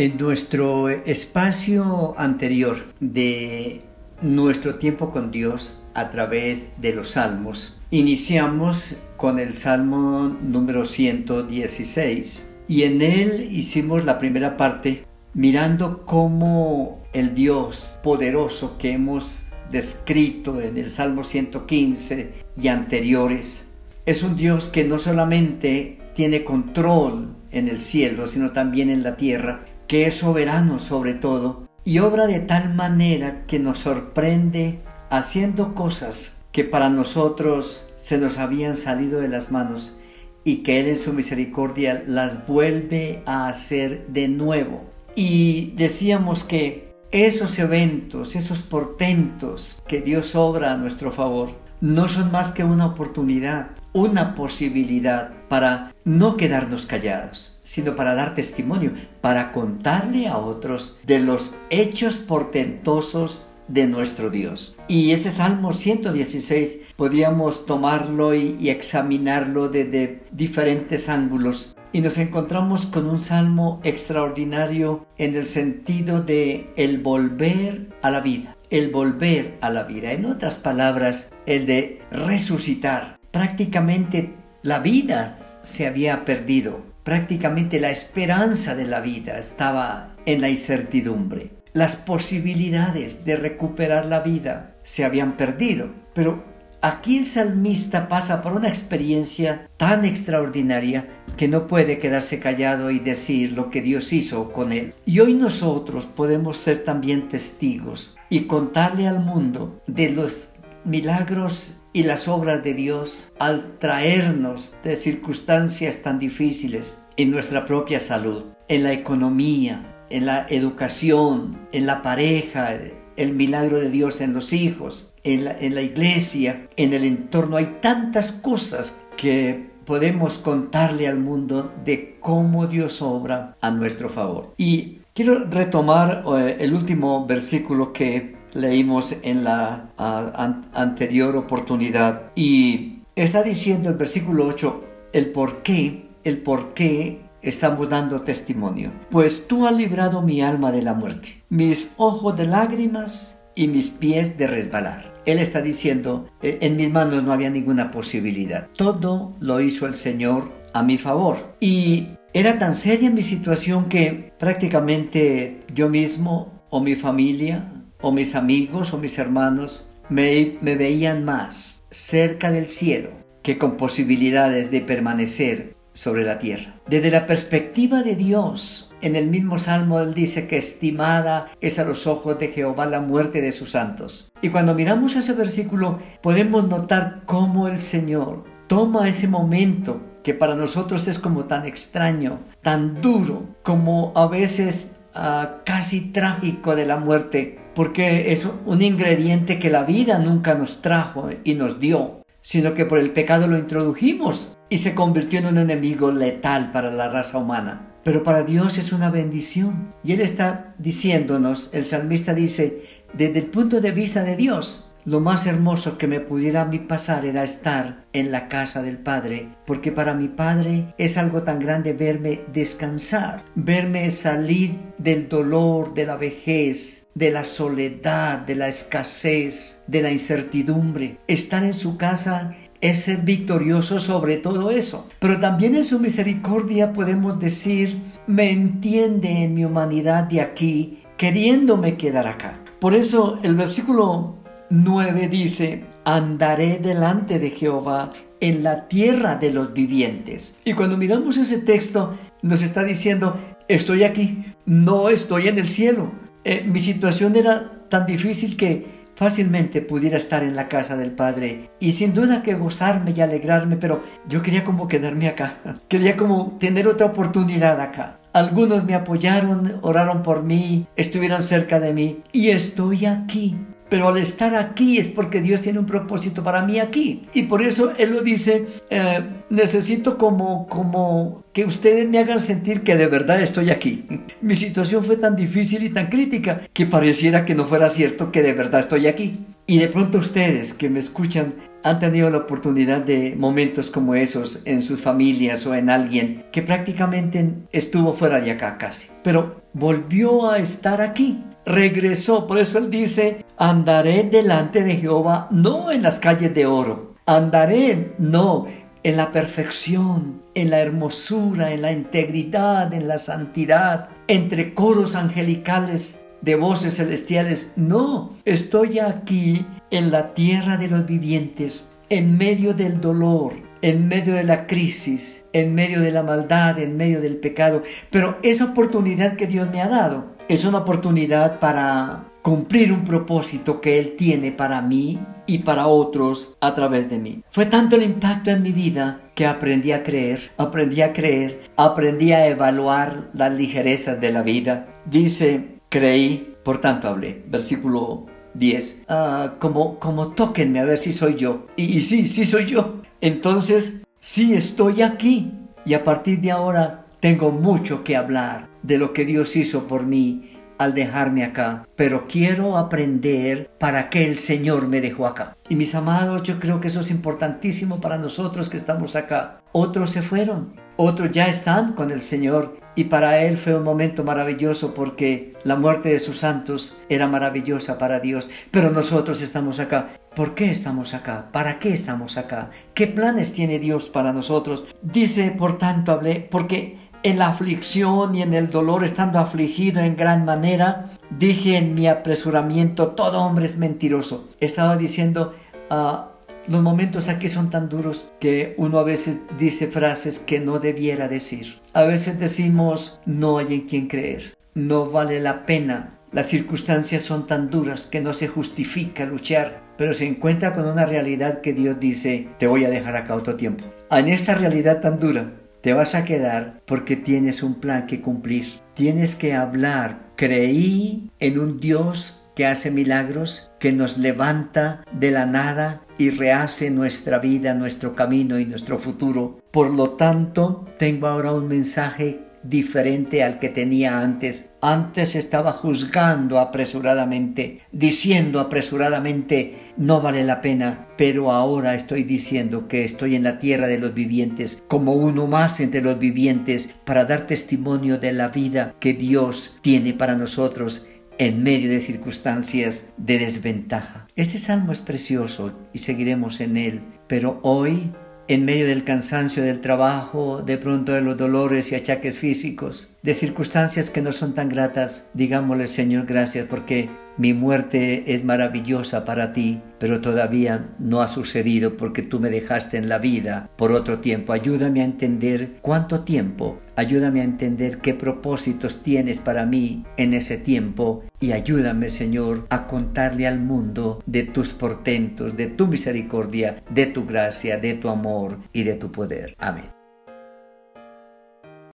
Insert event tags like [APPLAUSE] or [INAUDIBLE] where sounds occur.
En nuestro espacio anterior de nuestro tiempo con Dios a través de los salmos, iniciamos con el salmo número 116 y en él hicimos la primera parte mirando cómo el Dios poderoso que hemos descrito en el Salmo 115 y anteriores es un Dios que no solamente tiene control en el cielo, sino también en la tierra, que es soberano sobre todo y obra de tal manera que nos sorprende haciendo cosas que para nosotros se nos habían salido de las manos y que Él en su misericordia las vuelve a hacer de nuevo. Y decíamos que esos eventos, esos portentos que Dios obra a nuestro favor, no son más que una oportunidad, una posibilidad para no quedarnos callados, sino para dar testimonio, para contarle a otros de los hechos portentosos de nuestro Dios. Y ese Salmo 116 podíamos tomarlo y, examinarlo desde diferentes ángulos. Y nos encontramos con un salmo extraordinario en el sentido de el volver a la vida, el volver a la vida. En otras palabras, el de resucitar. Prácticamente la vida se había perdido. Prácticamente la esperanza de la vida estaba en la incertidumbre. Las posibilidades de recuperar la vida se habían perdido. Pero aquí el salmista pasa por una experiencia tan extraordinaria que no puede quedarse callado y decir lo que Dios hizo con él. Y hoy nosotros podemos ser también testigos y contarle al mundo de los milagros y las obras de Dios al traernos de circunstancias tan difíciles en nuestra propia salud, en la economía, en la educación, en la pareja, el milagro de Dios en los hijos, en la, iglesia, en el entorno. Hay tantas cosas que podemos contarle al mundo de cómo Dios obra a nuestro favor. Y quiero retomar eh, el último versículo que leímos en la anterior oportunidad y está diciendo el versículo 8 el por qué, el por qué estamos dando testimonio. Pues tú has librado mi alma de la muerte, mis ojos de lágrimas y mis pies de resbalar. Él está diciendo, eh, en mis manos no había ninguna posibilidad. Todo lo hizo el Señor a mi favor. Y era tan seria mi situación que prácticamente yo mismo o mi familia o mis amigos o mis hermanos me, me veían más cerca del cielo que con posibilidades de permanecer sobre la tierra. Desde la perspectiva de Dios, en el mismo salmo él dice que estimada es a los ojos de Jehová la muerte de sus santos. Y cuando miramos ese versículo podemos notar cómo el Señor toma ese momento que para nosotros es como tan extraño, tan duro, como a veces ah, casi trágico de la muerte, porque es un ingrediente que la vida nunca nos trajo y nos dio, sino que por el pecado lo introdujimos y se convirtió en un enemigo letal para la raza humana. Pero para Dios es una bendición. Y Él está diciéndonos, el salmista dice, desde el punto de vista de Dios, lo más hermoso que me pudiera a mí pasar era estar en la casa del Padre, porque para mi Padre es algo tan grande verme descansar, verme salir del dolor, de la vejez, de la soledad, de la escasez, de la incertidumbre. Estar en su casa es ser victorioso sobre todo eso. Pero también en su misericordia podemos decir, me entiende en mi humanidad de aquí, queriéndome quedar acá. Por eso el versículo 9 dice, andaré delante de Jehová en la tierra de los vivientes. Y cuando miramos ese texto, nos está diciendo, estoy aquí, no estoy en el cielo. Eh, mi situación era tan difícil que fácilmente pudiera estar en la casa del Padre y sin duda que gozarme y alegrarme, pero yo quería como quedarme acá, [LAUGHS] quería como tener otra oportunidad acá. Algunos me apoyaron, oraron por mí, estuvieron cerca de mí y estoy aquí pero al estar aquí es porque Dios tiene un propósito para mí aquí. Y por eso Él lo dice, eh, necesito como, como que ustedes me hagan sentir que de verdad estoy aquí. [LAUGHS] Mi situación fue tan difícil y tan crítica que pareciera que no fuera cierto que de verdad estoy aquí. Y de pronto ustedes que me escuchan han tenido la oportunidad de momentos como esos en sus familias o en alguien que prácticamente estuvo fuera de acá casi, pero volvió a estar aquí, regresó, por eso él dice, andaré delante de Jehová no en las calles de oro, andaré no en la perfección, en la hermosura, en la integridad, en la santidad, entre coros angelicales de voces celestiales. No, estoy aquí en la tierra de los vivientes, en medio del dolor, en medio de la crisis, en medio de la maldad, en medio del pecado. Pero esa oportunidad que Dios me ha dado es una oportunidad para cumplir un propósito que Él tiene para mí y para otros a través de mí. Fue tanto el impacto en mi vida que aprendí a creer, aprendí a creer, aprendí a evaluar las ligerezas de la vida. Dice, creí, por tanto hablé. Versículo 10. Ah, como, como tóquenme a ver si soy yo. Y, y sí, sí soy yo. Entonces, sí estoy aquí. Y a partir de ahora tengo mucho que hablar de lo que Dios hizo por mí al dejarme acá, pero quiero aprender para qué el Señor me dejó acá. Y mis amados, yo creo que eso es importantísimo para nosotros que estamos acá. Otros se fueron, otros ya están con el Señor y para él fue un momento maravilloso porque la muerte de sus santos era maravillosa para Dios, pero nosotros estamos acá. ¿Por qué estamos acá? ¿Para qué estamos acá? ¿Qué planes tiene Dios para nosotros? Dice, por tanto, hablé, porque en la aflicción y en el dolor, estando afligido en gran manera, dije en mi apresuramiento, todo hombre es mentiroso. Estaba diciendo, ah, los momentos aquí son tan duros que uno a veces dice frases que no debiera decir. A veces decimos, no hay en quien creer, no vale la pena. Las circunstancias son tan duras que no se justifica luchar, pero se encuentra con una realidad que Dios dice, te voy a dejar acá otro tiempo. En esta realidad tan dura, te vas a quedar porque tienes un plan que cumplir. Tienes que hablar. Creí en un Dios que hace milagros, que nos levanta de la nada y rehace nuestra vida, nuestro camino y nuestro futuro. Por lo tanto, tengo ahora un mensaje diferente al que tenía antes. Antes estaba juzgando apresuradamente, diciendo apresuradamente, no vale la pena, pero ahora estoy diciendo que estoy en la tierra de los vivientes, como uno más entre los vivientes, para dar testimonio de la vida que Dios tiene para nosotros en medio de circunstancias de desventaja. Este salmo es precioso y seguiremos en él, pero hoy en medio del cansancio del trabajo, de pronto de los dolores y achaques físicos, de circunstancias que no son tan gratas, digámosle Señor gracias porque mi muerte es maravillosa para ti, pero todavía no ha sucedido porque tú me dejaste en la vida por otro tiempo. Ayúdame a entender cuánto tiempo, ayúdame a entender qué propósitos tienes para mí en ese tiempo y ayúdame, Señor, a contarle al mundo de tus portentos, de tu misericordia, de tu gracia, de tu amor y de tu poder. Amén.